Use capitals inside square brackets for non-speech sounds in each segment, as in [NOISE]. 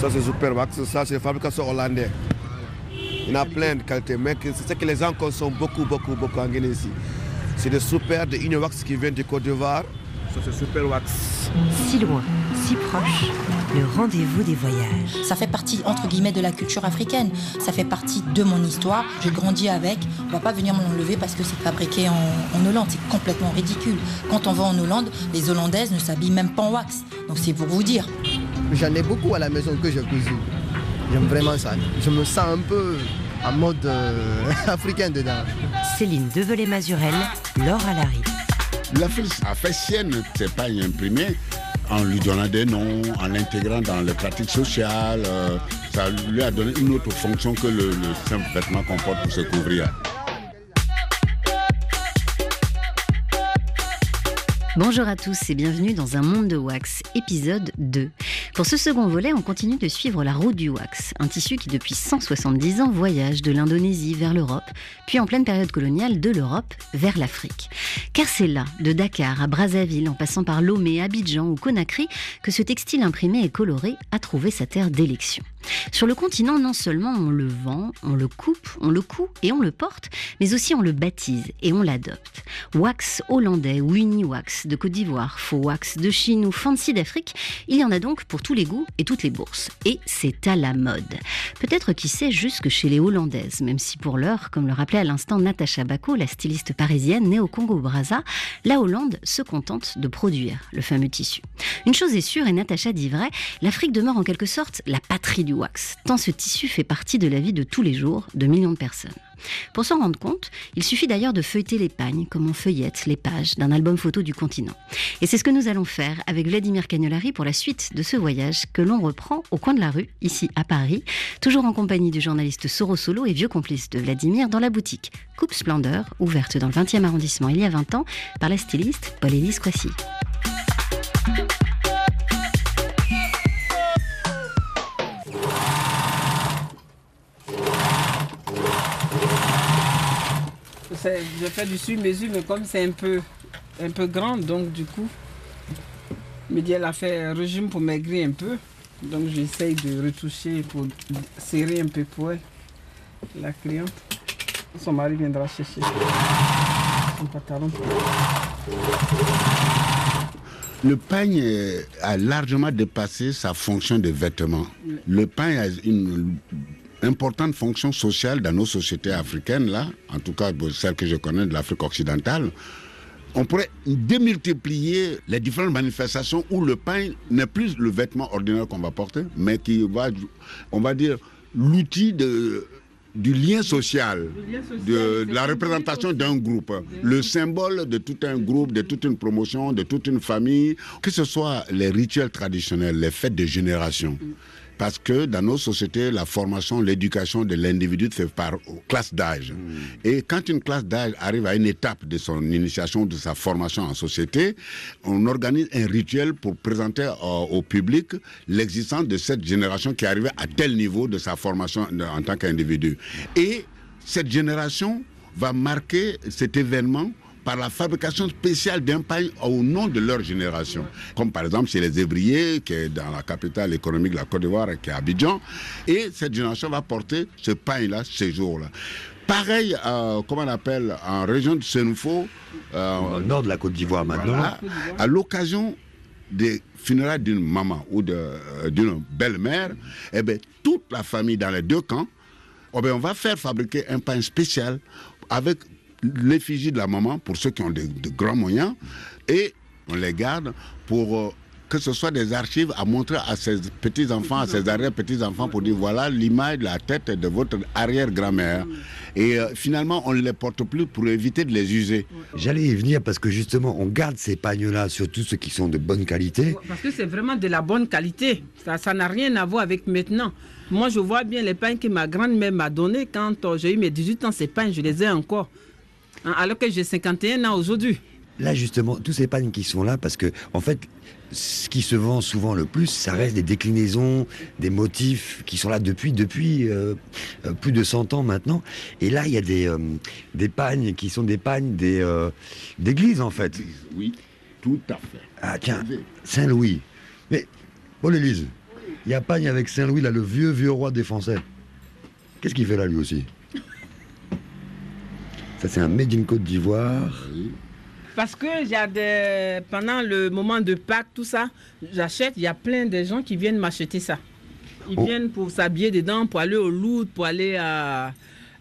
Ça c'est Super Wax, ça c'est fabrication hollandaise. Il y en a plein de qualités, mais c'est ce que les gens consomment beaucoup, beaucoup, beaucoup en Guinée ici. C'est des super de Union Wax qui viennent du Côte d'Ivoire. Ça c'est Super Wax. Si loin, si proche, le rendez-vous des voyages. Ça fait partie, entre guillemets, de la culture africaine. Ça fait partie de mon histoire. J'ai grandi avec. On va pas venir me l'enlever parce que c'est fabriqué en, en Hollande. C'est complètement ridicule. Quand on va en Hollande, les Hollandaises ne s'habillent même pas en wax. Donc c'est pour vous dire. J'en ai beaucoup à la maison que je cousu. J'aime vraiment ça. Je me sens un peu en mode euh, [LAUGHS] africain dedans. Céline Develay-Mazurel, Laure Alary. L'Afrique a fait sienne c'est pas imprimé en lui donnant des noms, en l'intégrant dans les pratiques sociales. euh, ça lui a donné une autre fonction que le, le simple vêtement qu'on porte pour se couvrir. Bonjour à tous et bienvenue dans Un monde de wax, épisode 2. Pour ce second volet, on continue de suivre la route du wax, un tissu qui depuis 170 ans voyage de l'Indonésie vers l'Europe, puis en pleine période coloniale de l'Europe vers l'Afrique. Car c'est là, de Dakar à Brazzaville, en passant par Lomé, Abidjan ou Conakry, que ce textile imprimé et coloré a trouvé sa terre d'élection. Sur le continent, non seulement on le vend, on le coupe, on le coud et on le porte, mais aussi on le baptise et on l'adopte. Wax hollandais ou Uniwax de Côte d'Ivoire, faux wax de Chine ou fancy d'Afrique, il y en a donc pour tous les goûts et toutes les bourses. Et c'est à la mode. Peut-être qui sait jusque chez les Hollandaises, même si pour l'heure, comme le rappelait à l'instant Natacha Bako, la styliste parisienne née au Congo-Brazza, la Hollande se contente de produire le fameux tissu. Une chose est sûre, et Natacha dit vrai, l'Afrique demeure en quelque sorte la patrie du wax, tant ce tissu fait partie de la vie de tous les jours de millions de personnes. Pour s'en rendre compte, il suffit d'ailleurs de feuilleter les pagnes comme on feuillette les pages d'un album photo du continent. Et c'est ce que nous allons faire avec Vladimir Cagnolari pour la suite de ce voyage que l'on reprend au coin de la rue, ici à Paris, toujours en compagnie du journaliste Soro Solo et vieux complice de Vladimir dans la boutique Coupe Splendeur, ouverte dans le 20e arrondissement il y a 20 ans par la styliste Paul-Élise Croissy. Je fais du sur-mesure, mais comme c'est un peu, un peu grand, donc du coup, elle a fait un régime pour maigrir un peu. Donc j'essaye de retoucher pour serrer un peu pour elle, la cliente. Son mari viendra chercher son pantalon. Le pagne euh, a largement dépassé sa fonction de vêtement. Le pagne a une importante fonction sociale dans nos sociétés africaines, là, en tout cas celles que je connais de l'Afrique occidentale. On pourrait démultiplier les différentes manifestations où le pain n'est plus le vêtement ordinaire qu'on va porter, mais qui va, on va dire, l'outil de, du lien social, lien social, de, de la représentation d'un groupe, le symbole de tout un groupe, de toute une promotion, de toute une famille, que ce soit les rituels traditionnels, les fêtes de génération. Parce que dans nos sociétés, la formation, l'éducation de l'individu se fait par classe d'âge. Et quand une classe d'âge arrive à une étape de son initiation, de sa formation en société, on organise un rituel pour présenter euh, au public l'existence de cette génération qui arrivait à tel niveau de sa formation en tant qu'individu. Et cette génération va marquer cet événement par la fabrication spéciale d'un pain au nom de leur génération. Comme par exemple chez les Évriers, qui est dans la capitale économique de la Côte d'Ivoire, qui est Abidjan. Et cette génération va porter ce pain-là ces jours-là. Pareil, euh, comment on appelle, en région de Senufo, euh, Au nord de la Côte d'Ivoire maintenant. voilà, à l'occasion des funérailles d'une maman ou euh, d'une belle-mère, eh ben, toute la famille dans les deux camps, eh ben, on va faire fabriquer un pain spécial avec l'effigie de la maman pour ceux qui ont de, de grands moyens et on les garde pour euh, que ce soit des archives à montrer à ses petits-enfants, à ses arrière-petits-enfants pour dire voilà l'image de la tête de votre arrière-grand-mère. Et euh, finalement, on ne les porte plus pour éviter de les user. J'allais y venir parce que justement, on garde ces pagnes-là, surtout ceux qui sont de bonne qualité. Parce que c'est vraiment de la bonne qualité. Ça n'a rien à voir avec maintenant. Moi, je vois bien les pains que ma grand-mère m'a donné quand euh, j'ai eu mes 18 ans. Ces pains, je les ai encore. Hein, alors que j'ai 51 ans aujourd'hui. Là, justement, tous ces pagnes qui sont là, parce que, en fait, ce qui se vend souvent le plus, ça reste des déclinaisons, des motifs qui sont là depuis, depuis euh, euh, plus de 100 ans maintenant. Et là, il y a des, euh, des pagnes qui sont des pagnes des, euh, d'églises, en fait. Oui, tout à fait. Ah, tiens, Saint-Louis. Mais, Paul Élise, il y a Pagne avec Saint-Louis, là, le vieux, vieux roi des Français. Qu'est-ce qu'il fait là, lui aussi? Ça, c'est un Made in Côte d'Ivoire. Parce que il y a des... pendant le moment de Pâques, tout ça, j'achète, il y a plein de gens qui viennent m'acheter ça. Ils Oh. viennent pour s'habiller dedans, pour aller au Louvre, pour aller à,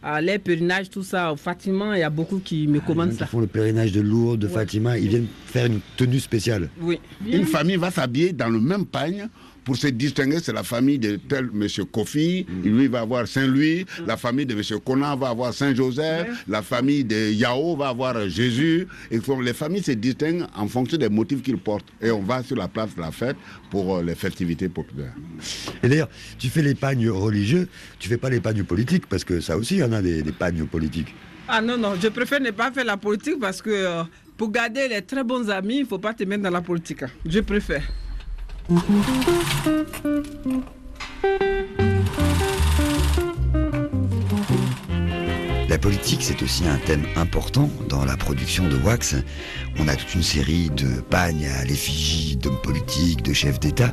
à les pèlerinages, tout ça. Au Fatima, il y a beaucoup qui me Les commandent ça. font le pèlerinage de Lourdes, de Ouais. Fatima, ils viennent faire une tenue spéciale. Oui. Une famille va s'habiller dans le même pagne pour se distinguer. C'est la famille de tel monsieur Kofi, lui va avoir Saint-Louis, la famille de monsieur Conan va avoir Saint-Joseph, la famille de Yao va avoir Jésus. Et donc, les familles se distinguent en fonction des motifs qu'ils portent. Et on va sur la place de la fête pour euh, les festivités populaires. Et d'ailleurs, tu fais les pagnes religieux, tu fais pas les pagnes politiques, parce que ça aussi, il y en a des, des pagnes politiques. Ah non, non, je préfère ne pas faire la politique parce que euh, pour garder les très bons amis, il ne faut pas te mettre dans la politique. hein. Je préfère. La politique, c'est aussi un thème important dans la production de Wax. On a toute une série de pagnes à l'effigie d'hommes politiques, de chefs d'État.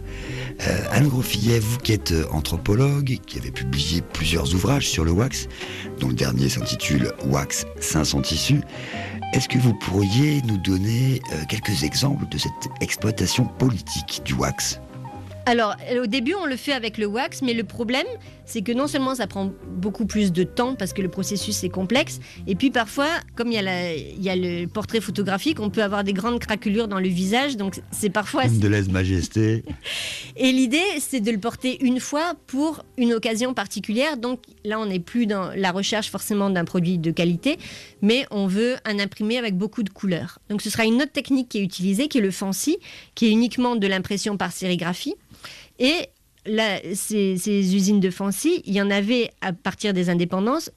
Euh, Anne Grofillet, vous qui êtes anthropologue, qui avez publié plusieurs ouvrages sur le wax, dont le dernier s'intitule Wax 500 tissus, est-ce que vous pourriez nous donner euh, quelques exemples de cette exploitation politique du wax? Alors, au début, on le fait avec le wax, mais le problème, c'est que non seulement ça prend beaucoup plus de temps parce que le processus est complexe, et puis parfois, comme il y a, la- il y a le portrait photographique, on peut avoir des grandes craquelures dans le visage, donc c'est parfois. Une de lèse-majesté. [LAUGHS] Et l'idée, c'est de le porter une fois pour une occasion particulière. Donc là, on n'est plus dans la recherche forcément d'un produit de qualité, mais on veut un imprimé avec beaucoup de couleurs. Donc ce sera une autre technique qui est utilisée, qui est le fancy, qui est uniquement de l'impression par sérigraphie. Et ces, usines de fancy, il y en avait à partir des indépendances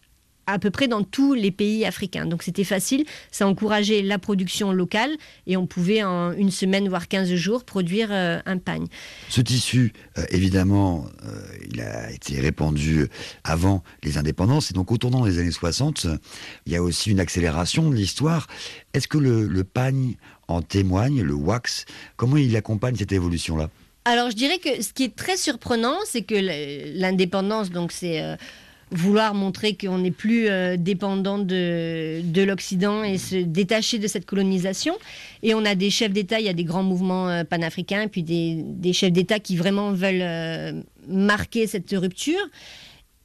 à peu près dans tous les pays africains. Donc c'était facile, ça encourageait la production locale et on pouvait en une semaine, voire 15 jours, produire euh, un pagne. Ce tissu, euh, évidemment, euh, il a été répandu avant les indépendances. Et donc, au tournant des années 60, euh, il y a aussi une accélération de l'histoire. Est-ce que le, le pagne en témoigne, le wax? Comment il accompagne cette évolution-là? Alors, je dirais que ce qui est très surprenant, c'est que l'indépendance, donc c'est euh, vouloir montrer qu'on n'est plus euh, dépendant de, de l'Occident et se détacher de cette colonisation. Et on a des chefs d'État, il y a des grands mouvements euh, panafricains, puis des, chefs d'État qui vraiment veulent marquer cette rupture.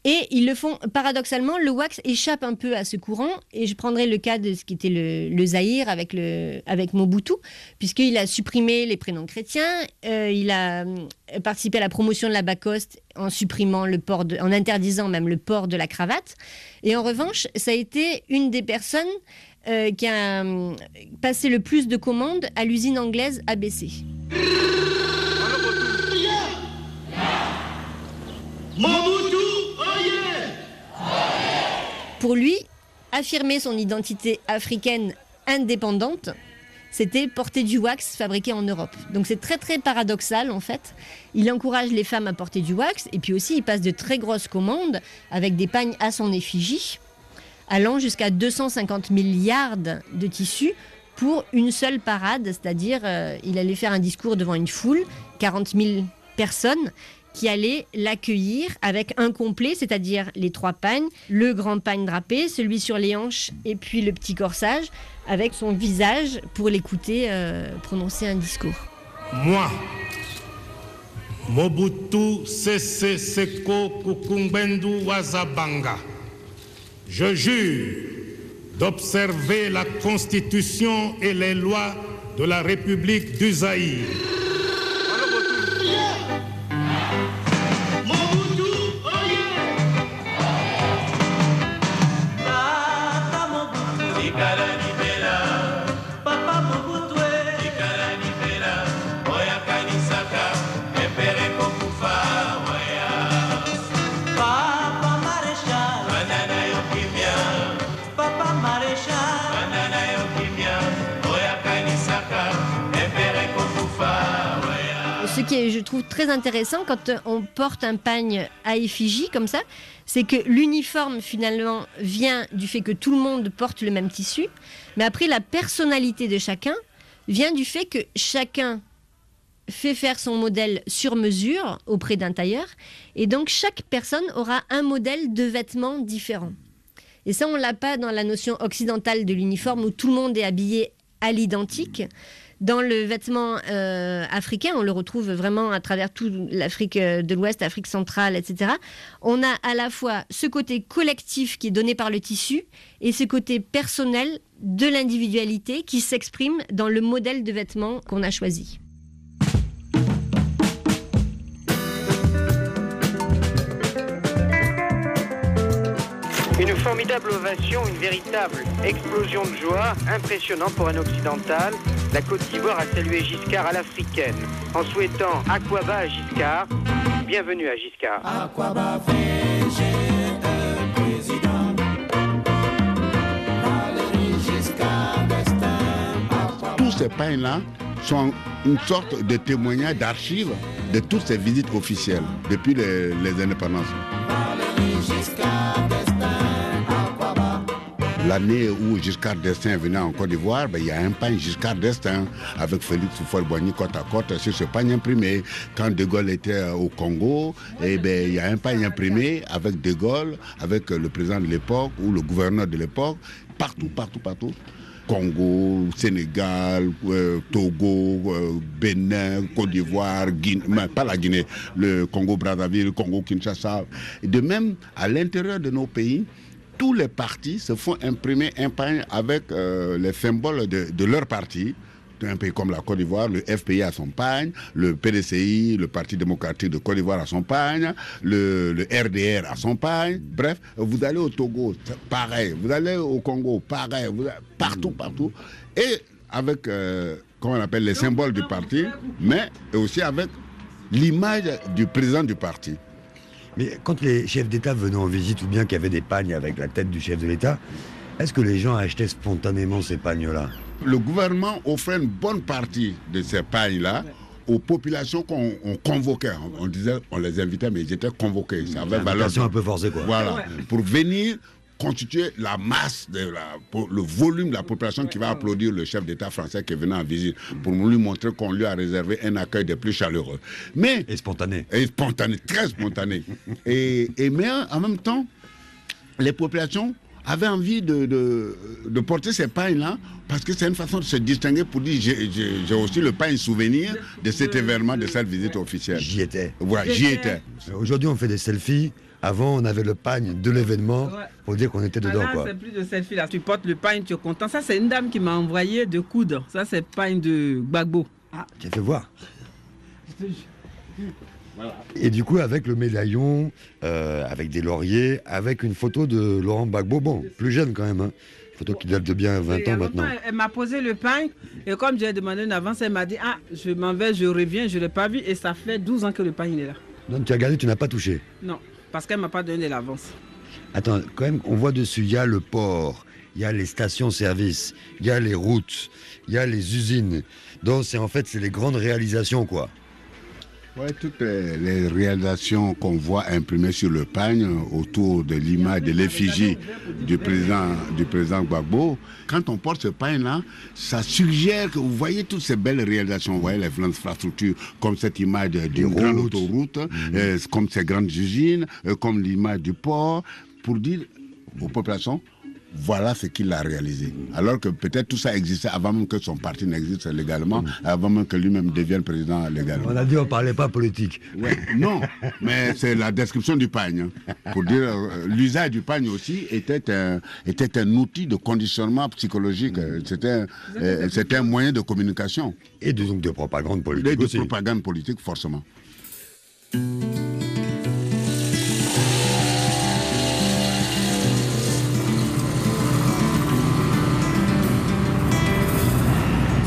Et ils le font, paradoxalement, le wax échappe un peu à ce courant. Et je prendrai le cas de ce qui était le, le Zaïre avec, le, avec Mobutu, puisqu'il a supprimé les prénoms chrétiens, euh, il a euh, participé à la promotion de la Bacoste en supprimant le port, de- en interdisant même le port de la cravate. Et en revanche, ça a été une des personnes euh, qui a passé le plus de commandes à l'usine anglaise ABC. Pour lui, affirmer son identité africaine indépendante, c'était porter du wax fabriqué en Europe. Donc c'est très très paradoxal en fait. Il encourage les femmes à porter du wax et puis aussi il passe de très grosses commandes avec des pagnes à son effigie, allant jusqu'à 250 milliards de tissus pour une seule parade, c'est-à-dire euh, il allait faire un discours devant une foule, 40 000 personnes qui allaient l'accueillir avec un complet, c'est-à-dire les trois pagnes, le grand pagne drapé, celui sur les hanches et puis le petit corsage, avec son visage pour l'écouter euh, prononcer un discours. Moi, Mobutu Sese Seko Kukumbendu Wazabanga, je jure d'observer la Constitution et les lois de la République du Zaïre. Qui je trouve, très intéressant quand on porte un pagne à effigie comme ça, c'est que l'uniforme finalement vient du fait que tout le monde porte le même tissu, mais après la personnalité de chacun vient du fait que chacun fait faire son modèle sur mesure auprès d'un tailleur. Et donc, chaque personne aura un modèle de vêtements différent. Et ça, on l'a pas dans la notion occidentale de l'uniforme où tout le monde est habillé à l'identique. Dans le vêtement euh, africain, on le retrouve vraiment à travers toute l'Afrique euh, de l'Ouest, l'Afrique centrale, etc. On a à la fois ce côté collectif qui est donné par le tissu et ce côté personnel de l'individualité qui s'exprime dans le modèle de vêtement qu'on a choisi. Une formidable ovation, une véritable explosion de joie, impressionnant pour un occidental. La Côte d'Ivoire a salué Giscard à l'africaine en souhaitant Aquaba à Giscard. Bienvenue à Giscard. Aquaba Tous ces pains-là sont une sorte de témoignage d'archives de toutes ces visites officielles depuis les, les indépendances. L'année où Giscard d'Estaing venait en Côte d'Ivoire, ben, il y a un pain Giscard d'Estaing avec Félix Houphouët-Boigny côte à côte sur ce pain imprimé. Quand De Gaulle était au Congo, eh ben, il y a un pain imprimé avec De Gaulle, avec le président de l'époque ou le gouverneur de l'époque, partout, partout, partout. Congo, Sénégal, euh, Togo, euh, Bénin, Côte d'Ivoire, Guinée, pas la Guinée, le Congo-Brazzaville, le Congo-Kinshasa. Et De même, à l'intérieur de nos pays, tous les partis se font imprimer un pain avec euh, les symboles de, de leur parti. Un pays comme la Côte d'Ivoire, le FPI a son pagne, le PDCI, le Parti démocratique de Côte d'Ivoire a son pagne, le, le RDR a son pagne. Bref, vous allez au Togo, pareil. Vous allez au Congo, pareil. Vous allez partout, partout. Et avec, euh, comment on appelle, les symboles du parti, mais aussi avec l'image du président du parti. Mais quand les chefs d'État venaient en visite ou bien qu'il y avait des pagnes avec la tête du chef de l'État, est-ce que les gens achetaient spontanément ces pagnes-là? Le gouvernement offrait une bonne partie de ces pagnes-là aux populations qu'on on convoquait. On, on disait, on les invitait, mais ils étaient convoqués. Ça avait valeur. Invitation un peu forcée, quoi. Voilà. Pour venir constituer la masse, de la, le volume de la population qui va applaudir le chef d'État français qui est venu en visite, pour lui montrer qu'on lui a réservé un accueil des plus chaleureux. Mais, Et spontané. et spontané, très spontané. [LAUGHS] et, et mais en même temps, les populations avaient envie de, de, de porter ces pains-là parce que c'est une façon de se distinguer pour dire j'ai- j'ai j'ai aussi le pain souvenir de cet événement, de cette visite officielle. J'y étais. Voilà, j'y étais. Aujourd'hui, on fait des selfies. Avant, on avait le pagne de l'événement pour dire qu'on était Ah, dedans, là, quoi. c'est plus de selfie là. Tu portes le pain, tu es content. Ça, c'est une dame qui m'a envoyé de coudre. Ça, c'est pain de Gbagbo. Ah, Tu as fait voir. Et du coup, avec le médaillon, euh, avec des lauriers, avec une photo de Laurent Gbagbo, bon, plus jeune quand même, hein. photo qui date de bien 20 Et ans maintenant. Elle m'a posé le pain et comme j'ai demandé une avance, elle m'a dit Ah, je m'en vais, je reviens, je ne l'ai pas vu et ça fait 12 ans que le pain il est là. Donc tu as regardé, tu n'as pas touché. Non, parce qu'elle ne m'a pas donné l'avance. Attends, quand même, on voit dessus, il y a le port, il y a les stations-service, il y a les routes, il y a les usines. Donc c'est en fait, c'est les grandes réalisations, quoi. Ouais, toutes les, les réalisations qu'on voit imprimées sur le pagne autour de l'image de l'effigie du président, du président Gbagbo, quand on porte ce pagne-là, ça suggère que vous voyez toutes ces belles réalisations, vous voyez les infrastructures, comme cette image d'une grande autoroute, euh, comme ces grandes usines, euh, comme l'image du port, pour dire aux populations, voilà ce qu'il a réalisé. Alors que peut-être tout ça existait avant même que son parti n'existe légalement, avant même que lui-même devienne président légalement. On a dit on parlait pas politique. Ouais, non, mais c'est la description du pagne. hein. Pour dire, euh, l'usage du pagne aussi était un, était un outil de conditionnement psychologique. C'était un, euh, un moyen de communication. Et de, donc de propagande Et politique de aussi. propagande politique, forcément.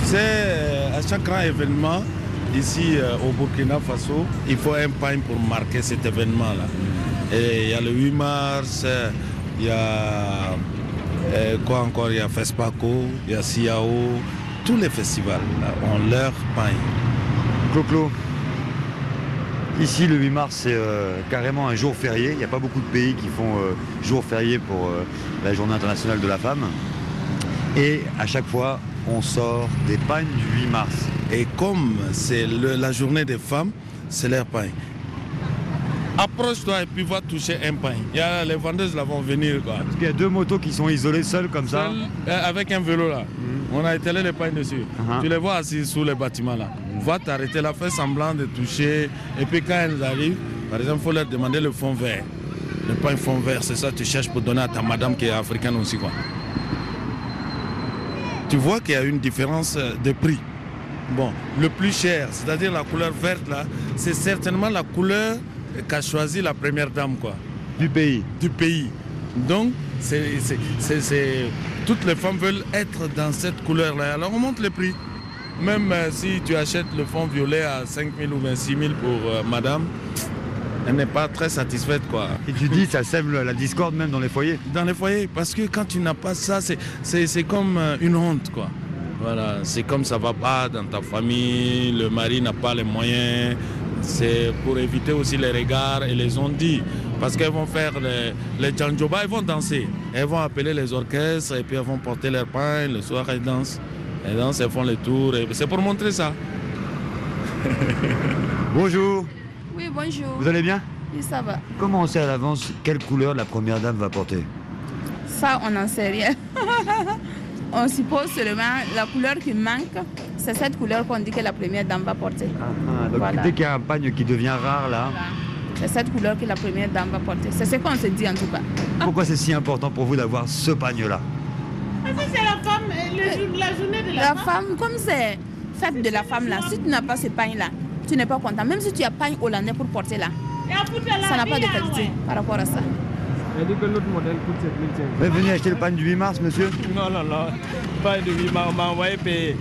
Sais, euh, à chaque grand événement, ici euh, au Burkina Faso, il faut un pain pour marquer cet événement-là. Et il y a le 8 mars, il y a euh, quoi encore Il y a FESPACO, il y a Siao, tous les festivals ont leur pain. Clo-Clo. Ici, le 8 mars, c'est carrément un jour férié. Il n'y a pas beaucoup de pays qui font jour férié pour la journée internationale de la femme. Et à chaque fois, on sort des pagnes du 8 mars. Et comme c'est la journée des femmes, c'est leur pain. Approche-toi et puis va toucher un pain. Il y a, les vendeuses là vont venir. Quoi. Parce qu'il y a deux motos qui sont isolées seules comme ça. Euh, avec un vélo là. On a étalé les pains dessus. Uh-huh. Tu les vois assis sous les bâtiments là. Va t'arrêter là, fais semblant de toucher. Et puis quand elles arrivent, par exemple, il faut leur demander le fond vert. Le pain fond vert, c'est ça que tu cherches pour donner à ta madame qui est africaine aussi. Quoi. Tu vois qu'il y a une différence euh, de prix. Bon, le plus cher, c'est-à-dire la couleur verte là, c'est certainement la couleur qu'a choisi la première dame quoi. Du pays. Du pays. Donc, c'est- toutes les femmes veulent être dans cette couleur-là. Alors on monte les prix. Même euh, si tu achètes le fond violet à 5 000 ou 26 000 pour euh, madame, elle n'est pas très satisfaite quoi. Et tu dis, ça sème le- la discorde même dans les foyers Dans les foyers, parce que quand tu n'as pas ça, c'est, c'est, c'est comme euh, une honte quoi. Voilà, c'est comme ça va pas dans ta famille, le mari n'a pas les moyens. C'est pour éviter aussi les regards et les on-dit. Parce qu'elles vont faire les, les elles vont danser. Elles vont appeler les orchestres et puis elles vont porter leur pain. Le soir, elles dansent. Elles dansent, elles font les tours. et C'est pour montrer ça. Bonjour, Oui, bonjour. vous allez bien Oui, ça va. Comment on sait à l'avance quelle couleur la première dame va porter Ça, on n'en sait rien. [LAUGHS] on suppose seulement la couleur qui manque, c'est cette couleur qu'on dit que la première dame va porter. Ah, donc Voilà. dès qu'il y a un pagne qui devient rare là, C'est cette couleur que la première dame va porter. C'est ce qu'on se dit en tout cas. [LAUGHS] pourquoi c'est si important pour vous d'avoir ce pagne-là C'est la femme, la journée de la, femme. comme c'est fête de la femme là, si tu n'as pas ce pagne là, tu n'es pas content. Même si tu as pagne hollandais pour porter là, ça n'a pas de qualité par rapport à ça. Elle dit que l'autre modèle coûte 7500. Vous êtes venu acheter le pagne du 8 mars, monsieur Non, non, non. Pas de 8 m'a on m'a envoyé payer.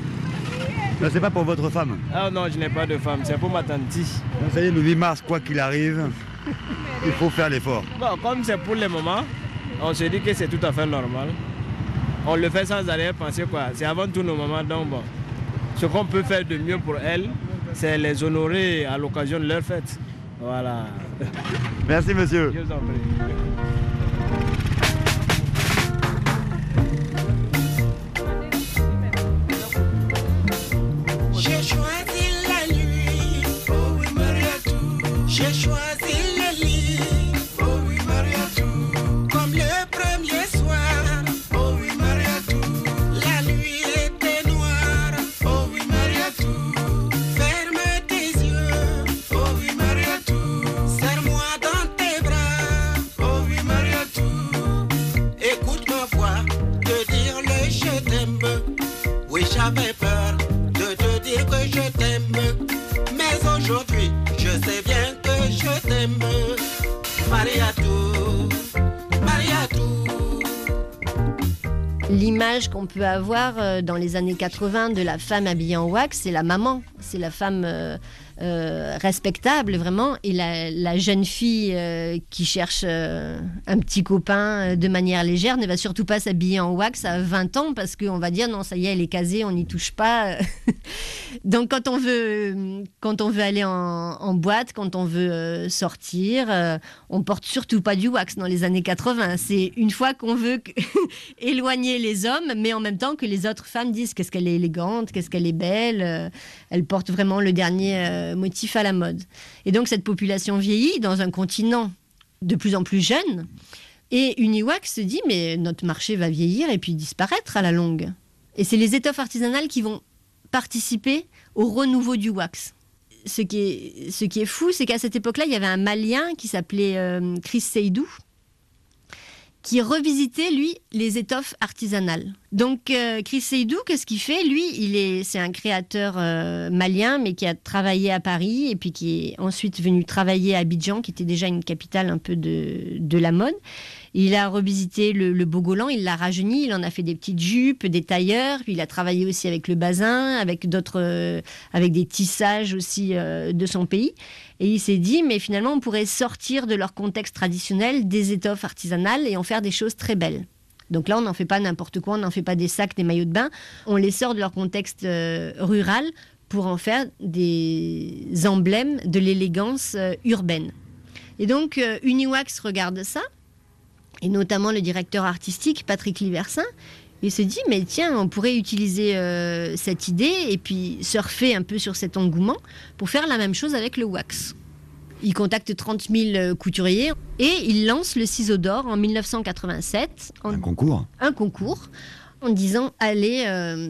Non, c'est pas pour votre femme. Ah non, je n'ai pas de femme, c'est pour ma tante. Vous savez, le 8 mars, quoi qu'il arrive, il faut faire l'effort. Bon, comme c'est pour le moment, on se dit que c'est tout à fait normal. On le fait sans arrière-pensée, quoi. C'est avant tout nos mamans, donc bon. Ce qu'on peut faire de mieux pour elles, c'est les honorer à l'occasion de leur fête. Voilà. Merci, monsieur. Je vous en prie. Qu'on peut avoir euh, dans les années 80 de la femme habillée en wax, c'est la maman, c'est la femme euh, euh, respectable vraiment, et la, jeune fille qui cherche un petit copain de manière légère ne va surtout pas s'habiller en wax à 20 ans parce qu'on va dire non, ça y est, elle est casée, on n'y touche pas. [LAUGHS] Donc quand on veut, quand on veut aller en, en boîte, quand on veut sortir, on porte surtout pas du wax dans les années 80. C'est une fois qu'on veut [LAUGHS] éloigner les hommes, mais en même temps que les autres femmes disent qu'est-ce qu'elle est élégante, qu'est-ce qu'elle est belle. euh, elle porte vraiment le dernier euh, motif à la mode. Et donc cette population vieillit dans un continent de plus en plus jeune. Et Uniwax se dit, mais notre marché va vieillir et puis disparaître à la longue. Et c'est les étoffes artisanales qui vont participer au renouveau du wax. Ce qui est, ce qui est fou, c'est qu'à cette époque-là, il y avait un Malien qui s'appelait euh, Chris Seydou, qui revisitait, lui, les étoffes artisanales. Donc, euh, Chris Seydou, qu'est-ce qu'il fait? Lui, il est, c'est un créateur euh, malien, mais qui a travaillé à Paris et puis qui est ensuite venu travailler à Abidjan, qui était déjà une capitale un peu de, de la mode. Il a revisité le, Bogolan, il l'a rajeuni, il en a fait des petites jupes, des tailleurs, puis il a travaillé aussi avec le basin, avec d'autres, euh, avec des tissages aussi euh, de son pays. Et il s'est dit, mais finalement, on pourrait sortir de leur contexte traditionnel des étoffes artisanales et en faire des choses très belles. Donc là, on n'en fait pas n'importe quoi, on n'en fait pas des sacs, des maillots de bain, on les sort de leur contexte euh, rural pour en faire des emblèmes de l'élégance urbaine. Et donc, Uniwax regarde ça, et notamment le directeur artistique, Patrick Liversin. Il se dit, mais tiens, on pourrait utiliser euh, cette idée et puis surfer un peu sur cet engouement pour faire la même chose avec le wax. Il contacte 30 000 euh, couturiers et il lance le ciseau d'or en 1987. en- Un concours un concours en disant allez euh,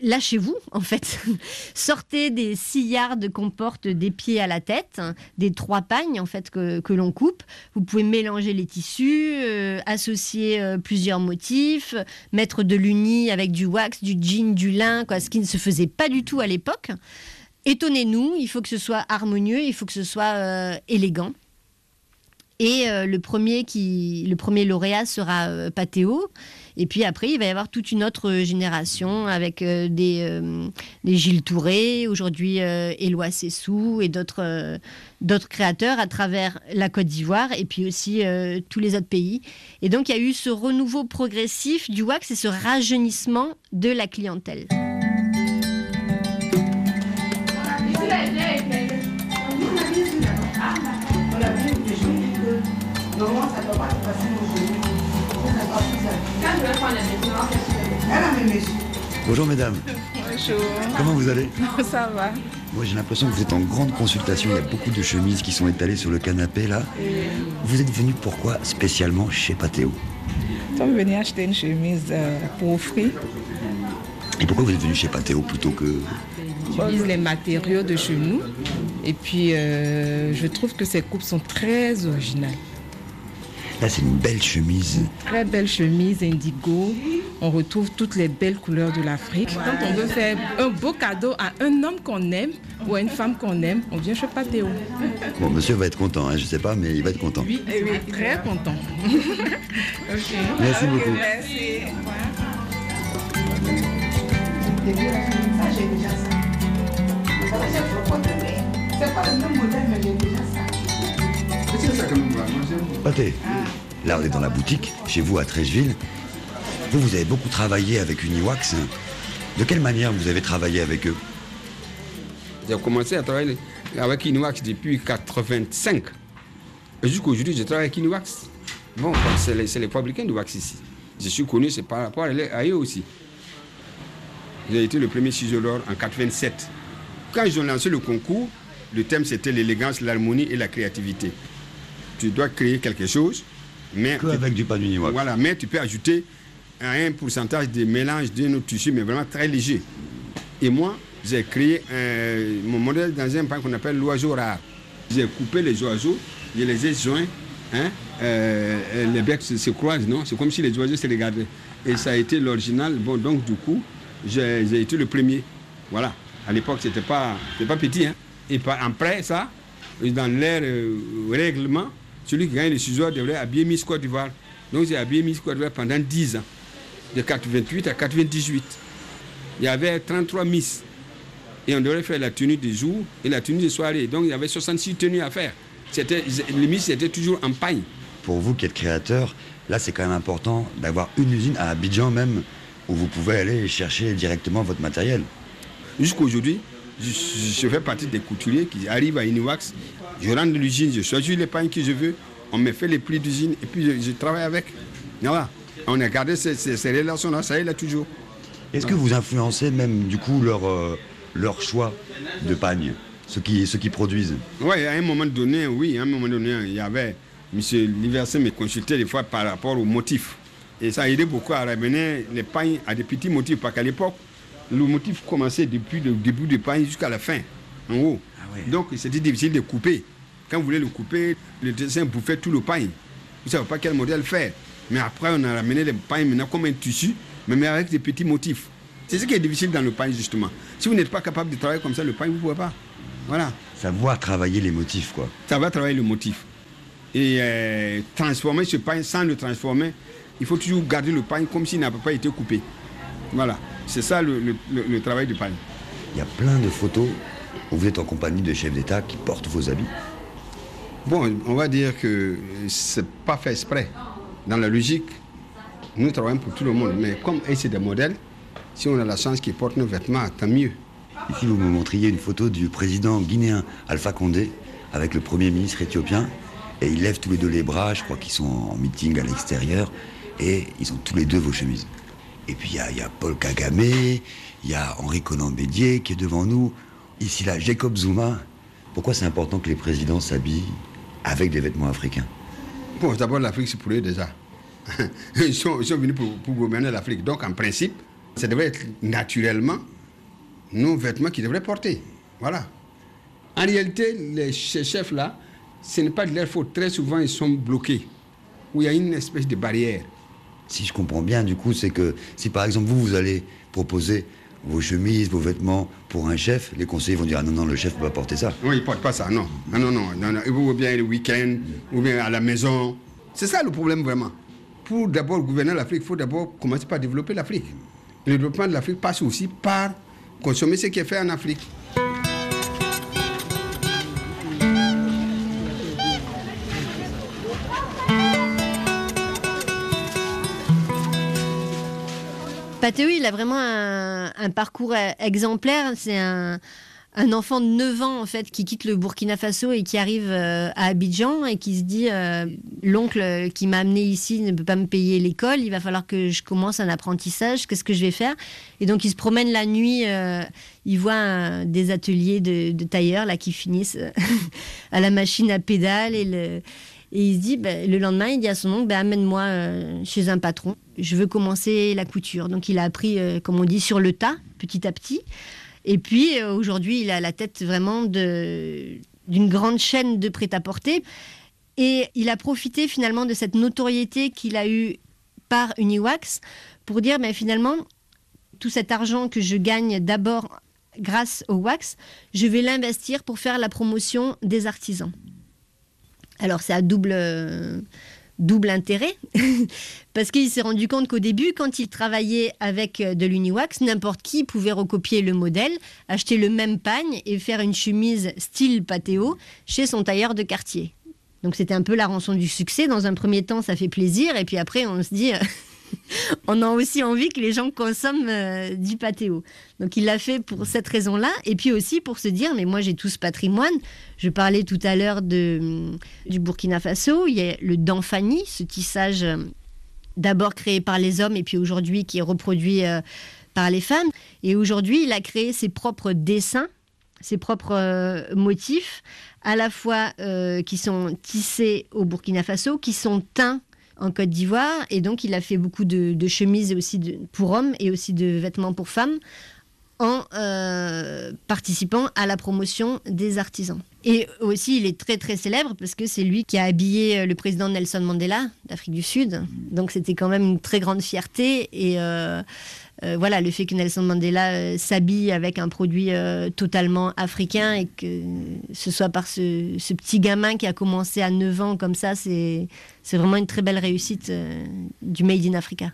lâchez-vous en fait. [LAUGHS] Sortez des sillardes qu'on porte des pieds à la tête des trois pagnes en fait que, l'on coupe. Vous pouvez mélanger les tissus euh, associer euh, plusieurs motifs mettre de l'uni avec du wax du jean du lin quoi ce qui ne se faisait pas du tout à l'époque. Étonnez-nous il faut que ce soit harmonieux il faut que ce soit euh, élégant. Et le, premier qui, le premier lauréat sera Pathéo. Et puis après, il va y avoir toute une autre génération avec euh, des, euh, des Gilles Touré, aujourd'hui euh, Éloi Sessou et d'autres euh, créateurs à travers la Côte d'Ivoire et puis aussi euh, tous les autres pays. Et donc, il y a eu ce renouveau progressif du wax et ce rajeunissement de la clientèle. Bonjour mesdames. Bonjour. Comment vous allez Ça va. Moi j'ai l'impression que vous êtes en grande consultation, il y a beaucoup de chemises qui sont étalées sur le canapé là. Vous êtes venu pourquoi spécialement chez Pathéo Nous sommes venus acheter une chemise euh, pour offrir. Et pourquoi vous êtes venu chez Pathéo plutôt que... On utilise les matériaux de chez nous. Et puis, euh, je trouve que ces coupes sont très originales. Là c'est une belle chemise. Très belle chemise indigo. On retrouve toutes les belles couleurs de l'Afrique. Quand on veut faire un beau cadeau à un homme qu'on aime ou à une femme qu'on aime, on vient chez Pathéo. Bon monsieur va être content, hein, je sais pas mais il va être content. Oui, oui, très content. [LAUGHS] Merci beaucoup. Merci. Pathé, là on est dans la boutique, chez vous à Trècheville. Vous, vous avez beaucoup travaillé avec Uniwax. De quelle manière vous avez travaillé avec eux? J'ai commencé à travailler avec Inuax depuis 85. Et jusqu'à aujourd'hui, je travaille avec Inuax. Bon, c'est les, les fabricants de wax ici. Je suis connu, c'est par rapport à eux aussi. J'ai été le premier ciseau d'or en 87. Quand ils ont lancé le concours, le thème c'était l'élégance, l'harmonie et la créativité. Tu dois créer quelque chose, mais. Que avec du pan Uniwax. Voilà, mais tu peux ajouter un pourcentage de mélange d'un autre tissu, mais vraiment très léger. Et moi, j'ai créé euh, mon modèle dans un pain qu'on appelle l'oiseau rare. J'ai coupé les oiseaux, je les ai joints, hein, euh, euh, les becs se, se croisent, non? C'est comme si les oiseaux se regardaient. Et ça a été l'original. Bon, donc du coup, j'ai été le premier. Voilà. À l'époque, c'était pas, pas petit. Hein. Et par, après ça, dans leur euh, règlement, celui qui gagne le ciseau devrait habiller Miss Côte d'Ivoire. Donc j'ai habillé Miss Côte d'Ivoire pendant 10 ans, de 88 à 98. Il y avait 33 Miss. Et on devrait faire la tenue des jours et la tenue des soirées. Donc il y avait 66 tenues à faire. C'était, les Miss étaient toujours en paille. Pour vous qui êtes créateur, là c'est quand même important d'avoir une usine à Abidjan même où vous pouvez aller chercher directement votre matériel. Jusqu'à aujourd'hui, je, je fais partie des couturiers qui arrivent à Iniwax. Je rentre dans l'usine, je choisis les pains que je veux, on me fait les prix d'usine et puis je, je travaille avec. Voilà. On a gardé ces, ces- ces relations-là, ça est là toujours. Est-ce que vous influencez même du coup leur, euh, leur choix de pagne, ceux qui, ceux qui produisent? Oui, à un moment donné, oui, à un moment donné, il y avait. M. Liverset me consultait des fois par rapport aux motifs. Et ça a aidé beaucoup à ramener les pagnes à des petits motifs. Parce qu'à l'époque, le motif commençait depuis le début du pagne jusqu'à la fin, en haut. Donc c'était difficile de couper. Quand vous voulez le couper, le dessin bouffait tout le pagne. Vous ne savez pas quel modèle faire. Mais après, on a ramené les pagnes maintenant comme un tissu, mais avec des petits motifs. C'est ce qui est difficile dans le pagne, justement. Si vous n'êtes pas capable de travailler comme ça, le pagne, vous ne pouvez pas. Voilà. Savoir travailler les motifs, quoi. Ça va travailler le motif. Et euh, transformer ce pain sans le transformer, il faut toujours garder le pain comme s'il n'avait pas été coupé. Voilà. C'est ça le, le- le- le travail du pain. Il y a plein de photos où vous êtes en compagnie de chefs d'État qui portent vos habits. Bon, on va dire que c'est pas fait exprès. Dans la logique, nous travaillons pour tout le monde. Mais comme c'est des modèles, si on a la chance qu'ils portent nos vêtements, tant mieux. Ici, vous me montriez une photo du président guinéen Alpha Condé avec le premier ministre éthiopien. Et ils lèvent tous les deux les bras, je crois qu'ils sont en meeting à l'extérieur. Et ils ont tous les deux vos chemises. Et puis il y a, Paul Kagame, il y a Henri Conan Bédier qui est devant nous. Ici, là, Jacob Zuma. Pourquoi c'est important que les présidents s'habillent avec des vêtements africains Bon, d'abord, l'Afrique, c'est pour eux déjà. [LAUGHS] Ils sont, venus pour, pour gouverner l'Afrique. Donc, en principe, ça devrait être naturellement nos vêtements qu'ils devraient porter. Voilà. En réalité, les, chefs-là, ce n'est pas de leur faute. Très souvent, ils sont bloqués. Où il y a une espèce de barrière. Si je comprends bien, du coup, c'est que si par exemple vous, vous allez proposer vos chemises, vos vêtements pour un chef, les conseillers vont dire ah non, non, le chef ne peut pas porter ça. Non, ils ne portent pas ça, non. Non, non, non. non, non. Il bien le week-end, ou bien à la maison. C'est ça le problème vraiment. Pour d'abord gouverner l'Afrique, il faut d'abord commencer par développer l'Afrique. Le développement de l'Afrique passe aussi par consommer ce qui est fait en Afrique. Patéo, il a vraiment un, parcours euh, exemplaire. C'est un, enfant de 9 ans en fait qui quitte le Burkina Faso et qui arrive euh, à Abidjan et qui se dit euh, l'oncle qui m'a amené ici ne peut pas me payer l'école, il va falloir que je commence un apprentissage, qu'est-ce que je vais faire? Et donc il se promène la nuit, euh, il voit des ateliers de, de tailleurs là qui finissent [LAUGHS] à la machine à pédales et le et il se dit, ben, le lendemain, il dit à son oncle, ben, amène-moi euh, chez un patron. Je veux commencer la couture. Donc il a appris, euh, comme on dit, sur le tas, petit à petit. Et puis euh, aujourd'hui, il a la tête vraiment d'une grande chaîne de prêt-à-porter. Et il a profité finalement de cette notoriété qu'il a eue par Uniwax pour dire, finalement, tout cet argent que je gagne d'abord grâce au wax, je vais l'investir pour faire la promotion des artisans. Alors c'est à double, euh, double intérêt, [LAUGHS] parce qu'il s'est rendu compte qu'au début, quand il travaillait avec euh, de l'Uniwax, n'importe qui pouvait recopier le modèle, acheter le même pagne et faire une chemise style patéo chez son tailleur de quartier. Donc c'était un peu la rançon du succès. Dans un premier temps, ça fait plaisir, et puis après, on se dit... [LAUGHS] [LAUGHS] on a aussi envie que les gens consomment euh, du patéo. Donc il l'a fait pour cette raison-là, et puis aussi pour se dire, mais moi j'ai tout ce patrimoine. Je parlais tout à l'heure de, hum, du Burkina Faso, il y a le Danfani, ce tissage euh, d'abord créé par les hommes, et puis aujourd'hui qui est reproduit euh, par les femmes. Et aujourd'hui, il a créé ses propres dessins, ses propres motifs, à la fois qui sont tissés au Burkina Faso, qui sont teints en Côte d'Ivoire. Et donc, il a fait beaucoup de, chemises aussi pour hommes et aussi de vêtements pour femmes en euh, participant à la promotion des artisans. Et aussi, il est très très célèbre parce que c'est lui qui a habillé euh, le président Nelson Mandela d'Afrique du Sud. Donc c'était quand même une très grande fierté. Et euh, euh, voilà, le fait que Nelson Mandela euh, s'habille avec un produit euh, totalement africain et que ce soit par ce, ce petit gamin qui a commencé à 9 ans comme ça, c'est vraiment une très belle réussite du Made in Africa.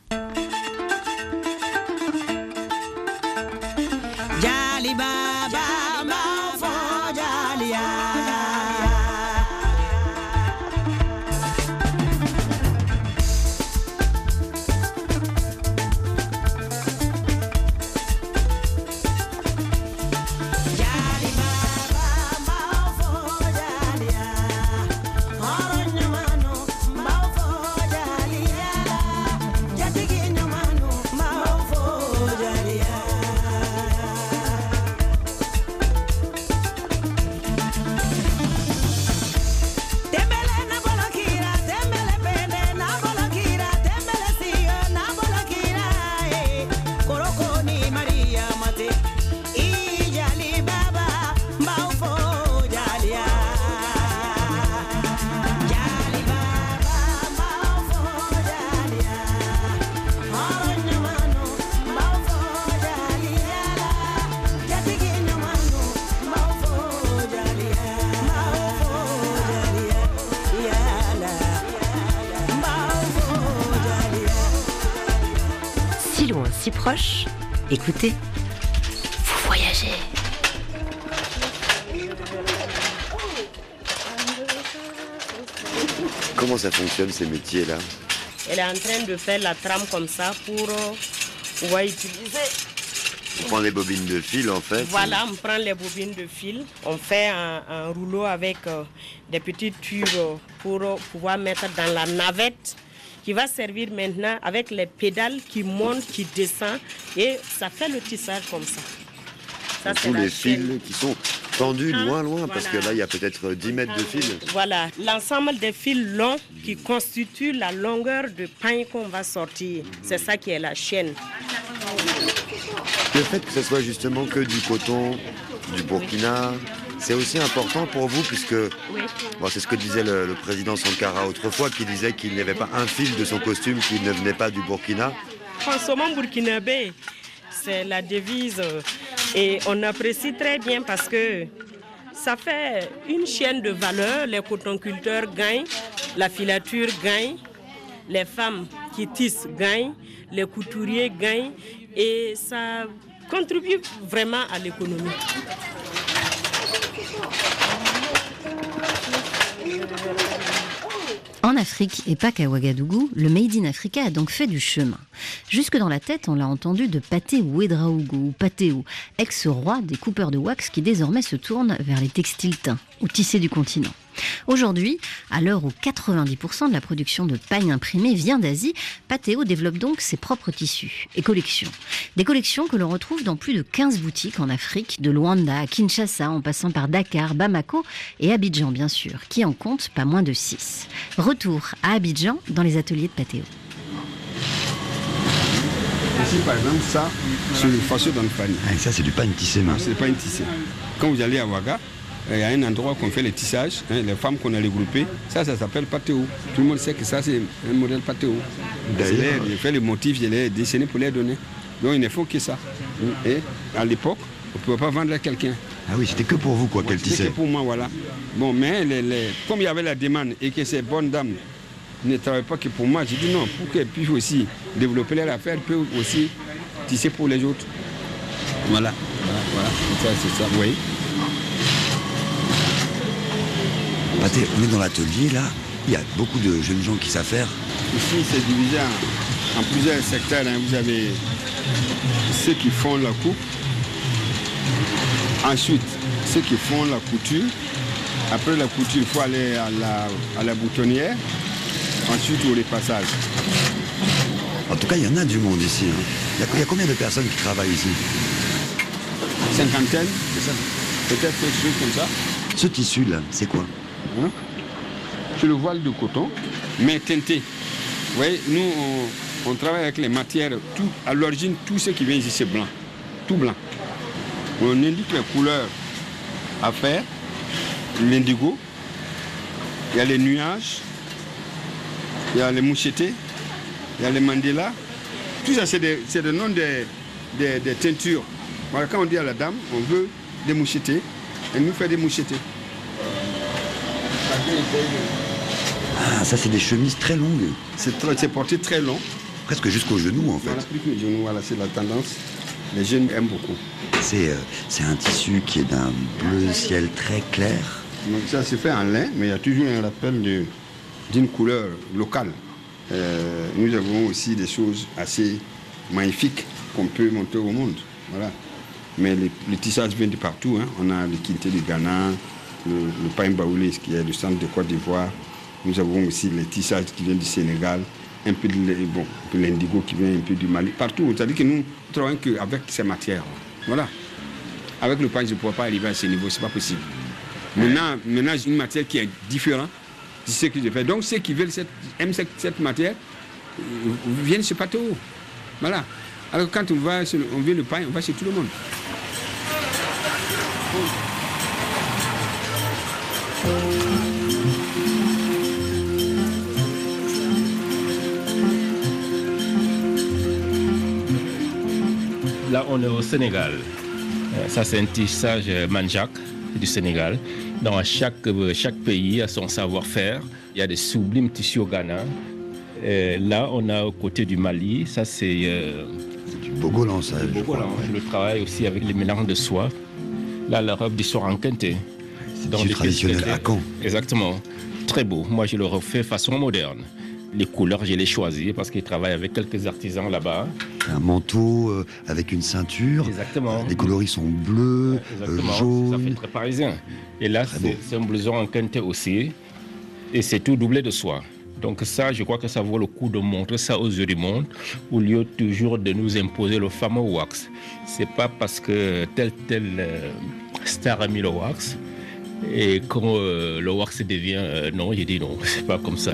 Écoutez, vous voyagez. Comment ça fonctionne ces métiers-là? Elle est en train de faire la trame comme ça pour euh, pouvoir utiliser. On prend des bobines de fil en fait. Voilà, on prend les bobines de fil, on fait un, un rouleau avec euh, des petits tubes euh, pour euh, pouvoir mettre dans la navette qui va servir maintenant avec les pédales qui montent, qui descendent et ça fait le tissage comme ça. Tous les fils qui sont tendus Ah, loin, loin, parce que là, il y a peut-être 10 mètres de fil. Voilà, l'ensemble des fils longs qui constituent la longueur de pain qu'on va sortir. C'est ça qui est la chaîne. Le fait que ce soit justement que du coton, du Burkina, c'est aussi important pour vous, puisque bon, c'est ce que disait le, le président Sankara autrefois, qui disait qu'il n'y avait pas un fil de son costume qui ne venait pas du Burkina. Consommons burkinabé, c'est la devise et on apprécie très bien parce que ça fait une chaîne de valeur. Les cotonculteurs gagnent, la filature gagne, les femmes qui tissent gagnent, les couturiers gagnent et ça contribue vraiment à l'économie. En Afrique et pas qu'à Ouagadougou, le Made in Africa a donc fait du chemin. Jusque dans la tête, on l'a entendu de Paté Ouedraogo ou Patéo, ex-roi des coupeurs de wax qui désormais se tourne vers les textiles teints ou tissés du continent. Aujourd'hui, à l'heure où 90% de la production de paille imprimée vient d'Asie, Patéo développe donc ses propres tissus et collections. Des collections que l'on retrouve dans plus de 15 boutiques en Afrique, de Luanda à Kinshasa, en passant par Dakar, Bamako et Abidjan bien sûr, qui en compte pas moins de 6. Retour à Abidjan dans les ateliers de Patéo. Ici, par exemple, ça, c'est le dans le panier. ça, c'est du pain tissé main. C'est pas une tissé. Quand vous allez à Ouaga, il y a un endroit qu'on fait les tissages, hein, les femmes qu'on a regroupées, ça, ça s'appelle patéo. Tout le monde sait que ça, c'est un modèle patéo. D'ailleurs- J'ai fait les motifs, je dessinés pour les donner. Donc, il ne faut que ça. Et à l'époque, on ne pouvait pas vendre à quelqu'un. Ah oui, c'était que pour vous, quoi, qu'elle C'était tissait. que pour moi, voilà. Bon, mais les- les- comme il y avait la demande et que ces bonnes dames ne travaillent pas que pour moi, j'ai dit non, pour qu'elles puissent aussi développer leur affaire, elles peuvent aussi tisser pour les autres. Voilà, voilà, voilà. Ça, c'est ça, vous on est dans l'atelier, là. Il y a beaucoup de jeunes gens qui savent faire. Ici, c'est divisé en, en plusieurs secteurs. hein. Vous avez ceux qui font la coupe. Ensuite, ceux qui font la couture. Après la couture, il faut aller à la, à la boutonnière. Ensuite, au repassage. En tout cas, il y en a du monde ici. hein. Il y a- combien de personnes qui travaillent ici? Cinquantaine, peut-être quelque chose comme ça. Ce tissu-là, c'est quoi? Hein C'est le voile de coton, mais teinté. Vous voyez, nous, on, travaille avec les matières. Tout, à l'origine, tout ce qui vient ici, c'est blanc. Tout blanc. On indique les couleurs à faire. L'indigo, il y a les nuages, il y a les mouchetés, il y a les mandélas. Tout ça, c'est des, c'est des des, des- teintures. Quand on dit à la dame, on veut des mouchetés, elle nous fait des mouchetés. Ah, ça, c'est des chemises très longues. C'est porté très long. Presque jusqu'au genou, en fait. Voilà, plus que voilà, c'est la tendance. Les jeunes aiment beaucoup. C'est euh, c'est un tissu qui est d'un bleu ciel très clair. Donc ça c'est fait en lin, mais il y a toujours un rappel d'une couleur locale. Euh, nous avons aussi des choses assez magnifiques qu'on peut monter au monde. Voilà. Mais le, le tissage vient de partout. hein. On a le quinté du Ghana, le, pain baoulé qui est le centre de Côte d'Ivoire. Nous avons aussi les tissages qui viennent du Sénégal, un peu de bon, l'indigo qui vient un peu du Mali, partout. C'est-à-dire que nous travaillons qu'avec ces matières. Voilà. Avec le pain, je ne pourrais pas arriver à ce niveau, ce n'est pas possible. Maintenant, maintenant une matière qui est différente de ce que je fais. Donc ceux qui veulent cette, aiment cette, cette matière euh, viennent chez Patéo. Voilà. Alors quand on, va, on le pain, on va chez tout le monde. Là, on est au Sénégal. Euh, Ça, c'est un tissage euh, manjac du Sénégal. Dans chaque, euh, chaque pays a son savoir-faire. Il y a des sublimes tissus au Ghana. Là, on a au côté du Mali, ça c'est... Euh, du Bogolan, ça. du Bogolan. Je travaille aussi avec les mélanges de soie. Là, la robe du Soran Kente. Dans tissu les traditionnel à Caen. Exactement. Très beau. Moi, je le refais façon moderne. Les couleurs, je les choisis parce qu'ils travaillent avec quelques artisans là-bas. Un manteau euh, avec une ceinture. Exactement. Les coloris sont bleus, euh, ça fait très parisien. Et là, c'est un blouson en quinte aussi. Et c'est tout doublé de soie. Donc ça, je crois que ça vaut le coup de montrer ça aux yeux du monde, au lieu toujours de nous imposer le fameux wax. C'est pas parce que tel tel euh, star a mis le wax et quand euh, le wax devient euh, non, j'ai dit non, [LAUGHS] c'est pas comme ça.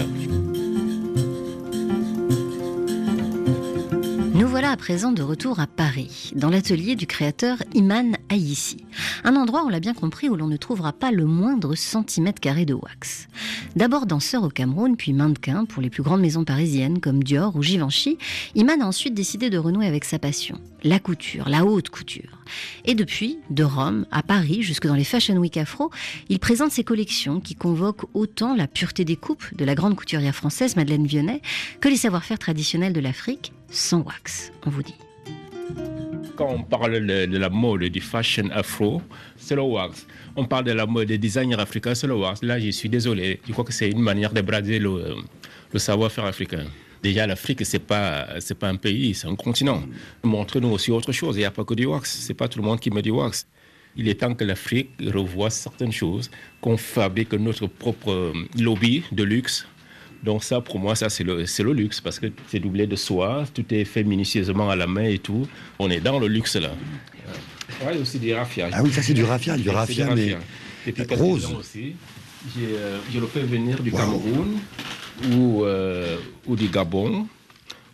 Nous à présent de retour à Paris, dans l'atelier du créateur Iman Aïssi. Un endroit, on l'a bien compris, où l'on ne trouvera pas le moindre centimètre carré de wax. D'abord danseur au Cameroun, puis mannequin pour les plus grandes maisons parisiennes comme Dior ou Givenchy, Iman a ensuite décidé de renouer avec sa passion, la couture, la haute couture. Et depuis, de Rome à Paris, jusque dans les Fashion Week Afro, il présente ses collections qui convoquent autant la pureté des coupes de la grande couturière française Madeleine Vionnet que les savoir-faire traditionnels de l'Afrique sans wax, vous. Quand on parle de, la mode du fashion afro, c'est le wax. On parle de la mode des designers africains, c'est le wax. Là, je suis désolé. Je crois que c'est une manière de brader le, savoir-faire africain. Déjà, l'Afrique, c'est pas, c'est pas un pays, c'est un continent. Montrez-nous aussi autre chose. Il n'y a pas que du wax. C'est pas tout le monde qui met du wax. Il est temps que l'Afrique revoie certaines choses, qu'on fabrique notre propre lobby de luxe. Donc ça, pour moi, ça c'est le, c'est le luxe parce que c'est doublé de soie, tout est fait minutieusement à la main et tout. On est dans le luxe là. Ouais, il y a aussi du raffia. Ah oui, ça c'est du raffia, du raffia, mais Et puis, rose. aussi, j'ai, euh, je le fais venir du Cameroun ou, euh, ou du Gabon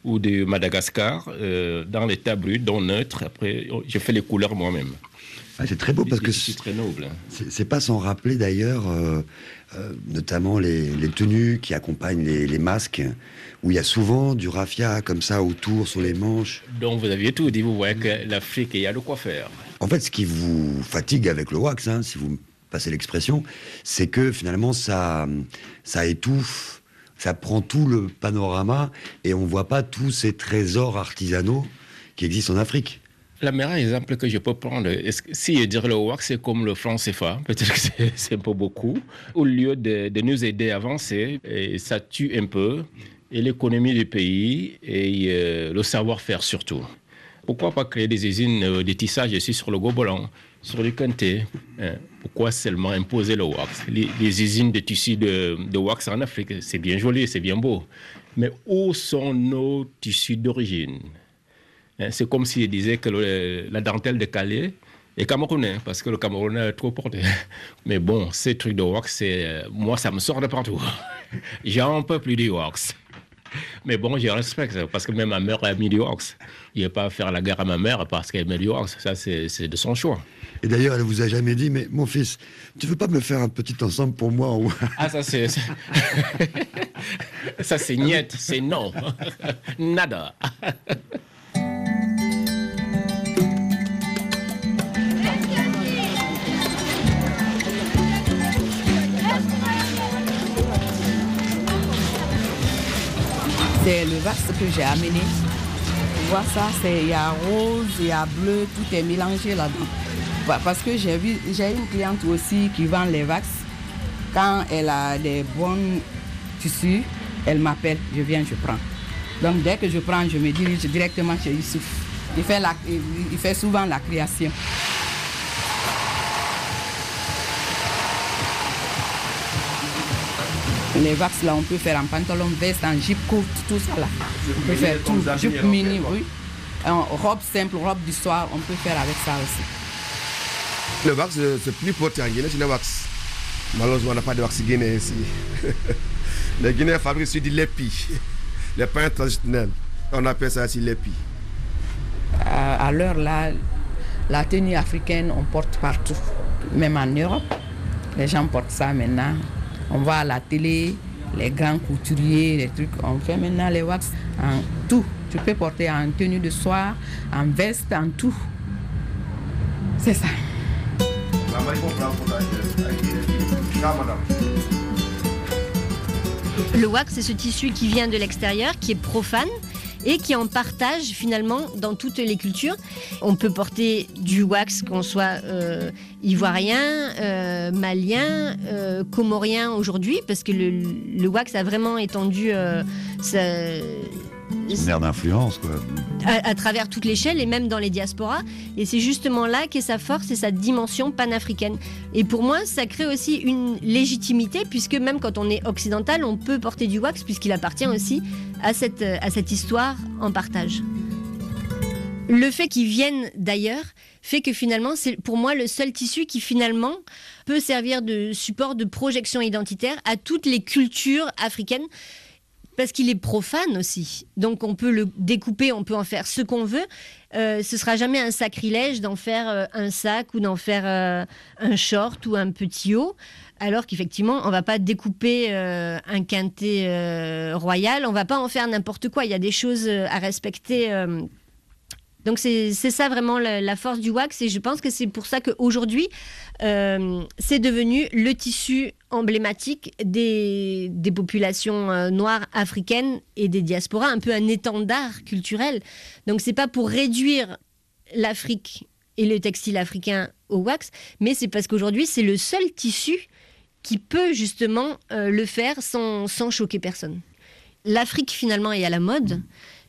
ou de Madagascar euh, dans l'état brut, dans neutre. Après, je fais les couleurs moi-même. Ah, c'est très beau parce que c'est très noble. hein. c'est c'est pas sans rappeler d'ailleurs, euh, euh, notamment les, les tenues qui accompagnent les, les masques, où il y a souvent du raffia comme ça autour, sur les manches. Donc vous aviez tout dit, vous voyez que l'Afrique, il y a de quoi faire. En fait, ce qui vous fatigue avec le wax, hein, si vous me passez l'expression, c'est que finalement ça, ça étouffe, ça prend tout le panorama et on voit pas tous ces trésors artisanaux qui existent en Afrique. Le meilleur exemple que je peux prendre, si je dirais le wax, c'est comme le franc CFA, [LAUGHS] peut-être que c'est- un peu beaucoup. Au lieu de, nous aider à avancer, ça tue un peu et l'économie du pays et euh, le savoir-faire surtout. Pourquoi pas créer des usines euh, de tissage ici sur le Gobolan, sur le Kanté hein? Pourquoi seulement imposer le wax? Les, usines de tissus de, de wax en Afrique, c'est bien joli, c'est bien beau. Mais où sont nos tissus d'origine? Hein, C'est comme s'il disait que la dentelle de Calais est camerounais, parce que le Camerounais est trop porté. [LAUGHS] Mais bon, ces trucs de wax, euh, moi, ça me sort de partout. [LAUGHS] J'en peux plus du wax. [LAUGHS] Mais bon, je respecte, parce que même ma mère a mis du wax. Il n'y a pas à faire la guerre à ma mère parce qu'elle du wax. Ça, c'est de son choix. Et d'ailleurs, elle vous a jamais dit, mais mon fils, tu veux pas me faire un petit ensemble pour moi en- Ah, ça, c'est. c'est- [LAUGHS] ça, c'est niet, c'est non. [LAUGHS] Nada. C'est le vax que j'ai amené. Tu vois ça, c'est il y a rose, il y a bleu, tout est mélangé là-dedans. Parce que j'ai une cliente aussi qui vend les vax. Quand elle a des bons tissus, elle m'appelle, je viens, je prends. Donc dès que je prends, je me dirige directement chez Youssouf. Il fait, la, il fait souvent la création. Les vax là, on peut faire en pantalon, veste, en jupe courte, tout ça là. On peut faire tout. Jupe mini, oui. En robe simple, robe du soir, on peut faire avec ça aussi. Le wax, euh, c'est plus porté en Guinée, c'est le wax. Malheureusement, on n'a pas de wax guinéen ici. [LAUGHS] Les Guinéens fabriquent sur du lépi, les pains traditionnels. On appelle ça aussi lépi. À, à l'heure là, la tenue africaine, on porte partout, même en Europe. Les gens portent ça maintenant. On voit à la télé, les grands couturiers, les trucs. On fait maintenant les wax en tout. Tu peux porter en tenue de soir, en veste, en tout. C'est ça. Le wax, c'est ce tissu qui vient de l'extérieur, qui est profane et qui en partage finalement dans toutes les cultures. On peut porter du wax, qu'on soit euh, ivoirien, euh, malien, euh, comorien aujourd'hui, parce que le, wax a vraiment étendu Ère d'influence, quoi. à, travers toute l'échelle et même dans les diasporas. Et c'est justement là qu'est sa force et sa dimension panafricaine. Et pour moi, ça crée aussi une légitimité, puisque même quand on est occidental, on peut porter du wax, puisqu'il appartient aussi à cette, à cette histoire en partage. Le fait qu'ils viennent d'ailleurs fait que finalement, c'est pour moi le seul tissu qui finalement peut servir de support de projection identitaire à toutes les cultures africaines parce qu'il est profane aussi. Donc on peut le découper, on peut en faire ce qu'on veut. Euh, ce sera jamais un sacrilège d'en faire euh, un sac ou d'en faire euh, un short ou un petit haut. Alors qu'effectivement, on va pas découper euh, un quintet royal, on va pas en faire n'importe quoi. Il y a des choses à respecter. Donc c'est ça vraiment la, la force du wax et je pense que c'est pour ça qu'aujourd'hui euh, c'est devenu le tissu emblématique des, des populations euh, noires africaines et des diasporas, un peu un étendard culturel. Donc c'est pas pour réduire l'Afrique et le textile africain au wax, mais c'est parce qu'aujourd'hui c'est le seul tissu qui peut justement euh, le faire sans, sans choquer personne. L'Afrique finalement est à la mode,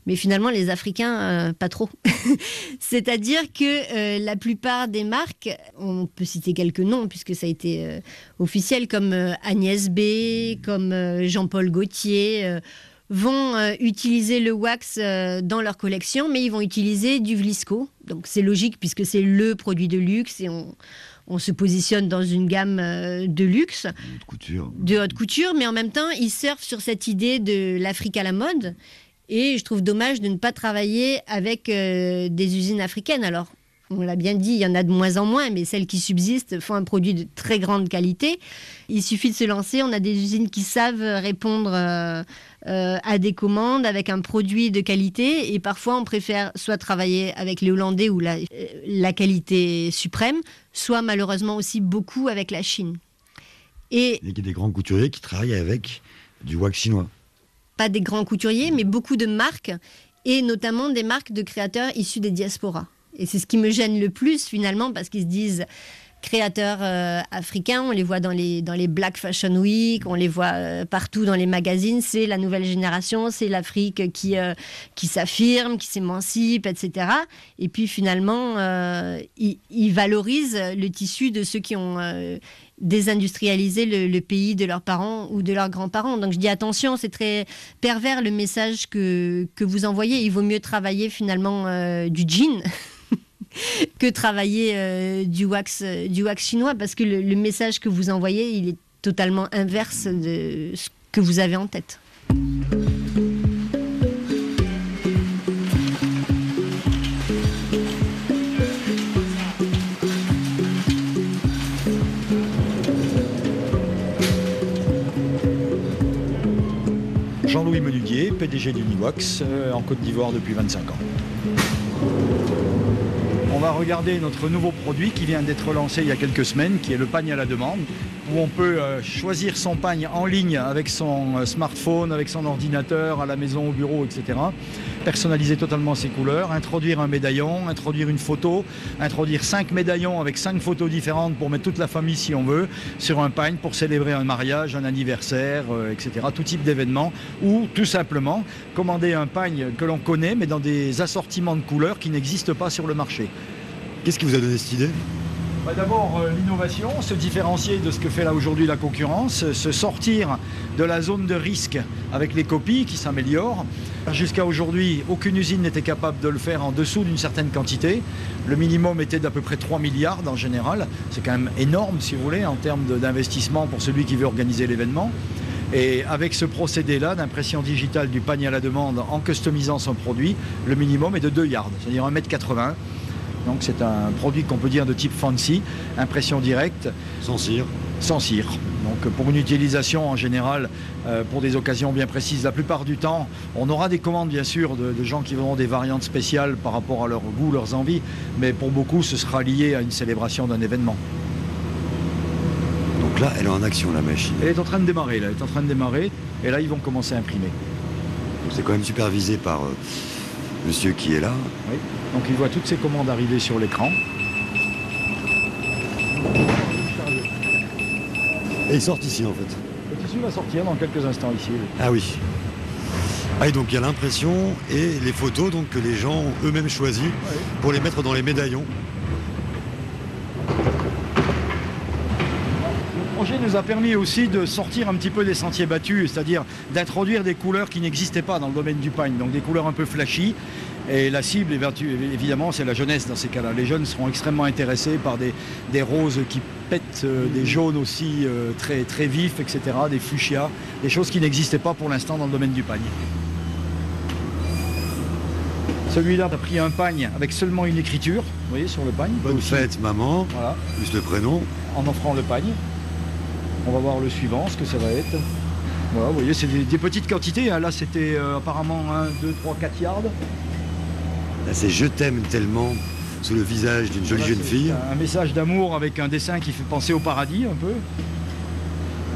mais finalement les Africains euh, pas trop. [LAUGHS] C'est-à-dire que euh, la plupart des marques, on peut citer quelques noms puisque ça a été euh, officiel, comme Agnès B, comme Jean-Paul Gaultier. vont euh, utiliser le wax euh, dans leur collection, mais ils vont utiliser du Vlisco. Donc c'est logique puisque c'est le produit de luxe et on, on se positionne dans une gamme euh, de luxe Couture. de haute couture, mais en même temps, ils surfent sur cette idée de l'Afrique à la mode. Et je trouve dommage de ne pas travailler avec euh, des usines africaines. Alors, on l'a bien dit, il y en a de moins en moins, mais celles qui subsistent font un produit de très grande qualité. Il suffit de se lancer. On a des usines qui savent répondre euh, euh, à des commandes avec un produit de qualité. Et parfois, on préfère soit travailler avec les Hollandais ou la, qualité suprême, soit malheureusement aussi beaucoup avec la Chine. Et Il y a des grands couturiers qui travaillent avec du wax chinois. Pas des grands couturiers, mais beaucoup de marques, et notamment des marques de créateurs issus des diasporas. Et c'est ce qui me gêne le plus finalement, parce qu'ils se disent créateurs euh, africains, on les voit dans les, dans les Black Fashion Week, on les voit euh, partout dans les magazines, c'est la nouvelle génération, c'est l'Afrique qui, euh, qui s'affirme, qui s'émancipe, etc. Et puis finalement, ils valorisent le tissu de ceux qui ont désindustrialisé le, le pays de leurs parents ou de leurs grands-parents. Donc je dis attention, c'est très pervers le message que, que vous envoyez. Il vaut mieux travailler finalement euh, du jean. [LAUGHS] que travailler euh, du, wax, euh, du wax chinois parce que le, le message que vous envoyez il est totalement inverse de ce que vous avez en tête. Jean-Louis Menudier, PDG d'Uniwax, euh, en Côte d'Ivoire depuis 25 ans. On va regarder notre nouveau produit qui vient d'être lancé il y a quelques semaines, qui est le pagne à la demande, où on peut euh, choisir son pagne en ligne avec son euh, smartphone, avec son ordinateur, à la maison, au bureau, etc. Personnaliser totalement ses couleurs, introduire un médaillon, introduire une photo, introduire cinq médaillons avec cinq photos différentes pour mettre toute la famille si on veut, sur un pagne pour célébrer un mariage, un anniversaire, euh, etc. Tout type d'événement, ou tout simplement commander un pagne que l'on connaît mais dans des assortiments de couleurs qui n'existent pas sur le marché. Qu'est-ce qui vous a donné cette idée? Bah, D'abord, euh, l'innovation, se différencier de ce que fait là aujourd'hui la concurrence, se sortir de la zone de risque avec les copies qui s'améliorent. Jusqu'à aujourd'hui, aucune usine n'était capable de le faire en dessous d'une certaine quantité. Le minimum était d'à peu près 3 milliards en général. C'est quand même énorme, si vous voulez, en termes d'investissement pour celui qui veut organiser l'événement. Et avec ce procédé-là d'impression digitale du panier à la demande en customisant son produit, le minimum est de 2 yards, c'est-à-dire 1m80. Donc c'est un produit qu'on peut dire de type fancy, impression directe. Sans cire. Sans cire. Donc pour une utilisation en général, euh, pour des occasions bien précises, la plupart du temps, on aura des commandes bien sûr de, de gens qui auront des variantes spéciales par rapport à leur goût, leurs envies, mais pour beaucoup ce sera lié à une célébration d'un événement. Donc là, elle est en action, la machine. Elle est en train de démarrer, là, elle est en train de démarrer, et là ils vont commencer à imprimer. C'est quand même supervisé par euh, monsieur qui est là. Oui. Donc il voit toutes ses commandes arriver sur l'écran. Et ils sortent ici en fait. Le tissu va sortir dans quelques instants ici. Ah oui. Ah, et donc il y a l'impression et les photos donc, que les gens ont eux-mêmes choisies pour les mettre dans les médaillons. Projet nous a permis aussi de sortir un petit peu des sentiers battus, c'est-à-dire d'introduire des couleurs qui n'existaient pas dans le domaine du pagne, donc des couleurs un peu flashy. Et la cible, évidemment, c'est la jeunesse dans ces cas-là. Les jeunes seront extrêmement intéressés par des, des roses qui pètent, euh, des jaunes aussi euh, très, très vifs, etc., des fuchsias, des choses qui n'existaient pas pour l'instant dans le domaine du pagne. Celui-là a pris un pagne avec seulement une écriture, vous voyez, sur le pagne. Bonne fête, maman. Voilà. Plus le prénom. En offrant le pagne. On va voir le suivant, ce que ça va être. Voilà, vous voyez, c'est des, des petites quantités. hein. Là, c'était euh, apparemment 1, 2, 3, 4 yards. Là, c'est je t'aime tellement sous le visage d'une jolie jeune fille. Un message d'amour avec un dessin qui fait penser au paradis un peu.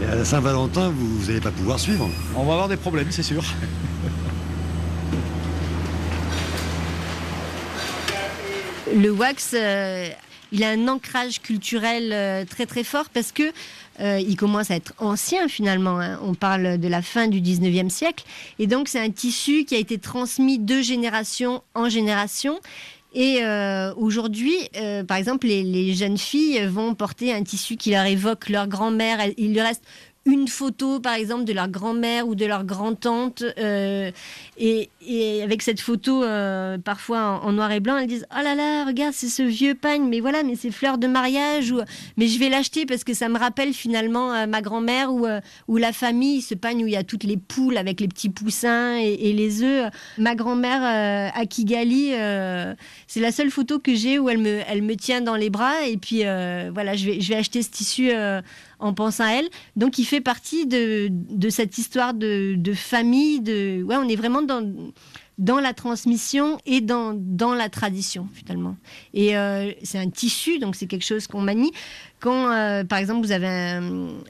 Et à la Saint-Valentin, vous n'allez pas pouvoir suivre. On va avoir des problèmes, c'est sûr. le wax, euh, il a un ancrage culturel euh, très très fort parce que euh, il commence à être ancien finalement. hein. On parle de la fin du 19e siècle. Et donc c'est un tissu qui a été transmis de génération en génération. Et euh, aujourd'hui, par exemple, les, les jeunes filles vont porter un tissu qui leur évoque leur grand-mère. Il leur reste une photo, par exemple, de leur grand-mère ou de leur grand-tante. euh, et, avec cette photo, euh, parfois en, noir et blanc, elles disent Oh là là, regarde, c'est ce vieux pagne, mais voilà, mais c'est fleurs de mariage. Ou, mais je vais l'acheter parce que ça me rappelle finalement euh, ma grand-mère ou, la famille, ce pagne où il y a toutes les poules avec les petits poussins et, et les œufs. Ma grand-mère à Kigali, c'est la seule photo que j'ai où elle me, elle me tient dans les bras. Et puis voilà, je vais, je vais acheter ce tissu. En pensant à elle. Donc, il fait partie de, de cette histoire de, de famille. De, ouais, on est vraiment dans, dans la transmission et dans, dans la tradition, finalement. Et euh, c'est un tissu, donc c'est quelque chose qu'on manie. Quand, euh, par exemple, vous avez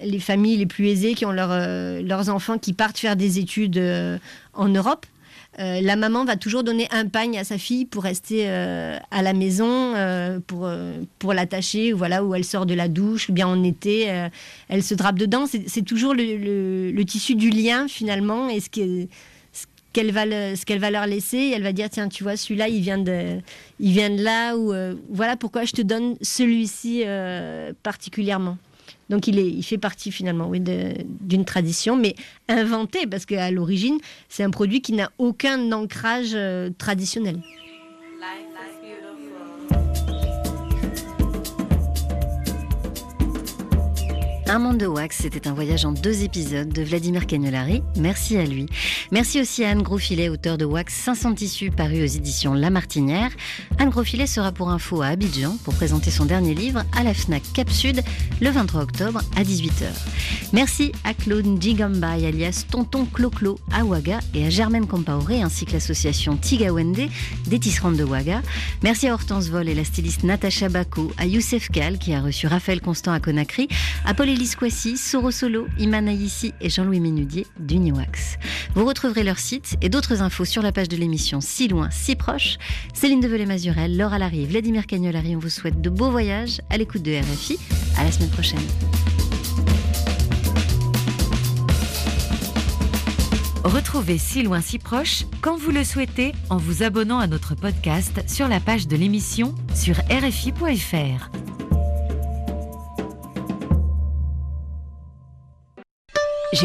les familles les plus aisées qui ont euh, leurs enfants qui partent faire des études en Europe, euh, la maman va toujours donner un pagne à sa fille pour rester euh, à la maison, euh, pour, pour l'attacher, voilà, où elle sort de la douche, ou bien en été, elle se drape dedans. C'est toujours le, tissu du lien, finalement, et ce qu'elle va, ce qu'elle va leur laisser. Elle va dire, tiens, tu vois, celui-là, il vient de, il vient de là, ou voilà pourquoi je te donne celui-ci particulièrement. Donc il, est, il fait partie finalement d'une tradition, mais inventée, parce qu'à l'origine, c'est un produit qui n'a aucun ancrage euh, traditionnel. Un monde de wax, c'était un voyage en deux épisodes de Vladimir Cagnolari. Merci à lui. Merci aussi à Anne Grosfilet, auteur de Wax 500 tissus paru aux éditions La Martinière. Anne Grosfilet sera pour info à Abidjan pour présenter son dernier livre à la FNAC Cap Sud le 23 octobre à 18h. Merci à Claude Njigambay alias Tonton Clo-Clo à Ouaga et à Germaine Compaoré ainsi que l'association Tigawende des tisserandes de Ouaga. Merci à Hortense Vol et la styliste Natacha Bako, à Youssef Kal qui a reçu Raphaël Constant à Conakry, à Paul Kwasi, Soro Solo, Iman Aïssi et Jean-Louis Ménudier d'Uniwax. Vous retrouverez leur site et d'autres infos sur la page de l'émission Si loin, si proche. Céline Develay-Mazurel, Laura Larry et Vladimir Cagnolari, on vous souhaite de beaux voyages à l'écoute de RFI. À la semaine prochaine. Retrouvez Si loin, si proche quand vous le souhaitez en vous abonnant à notre podcast sur la page de l'émission sur rfi.fr.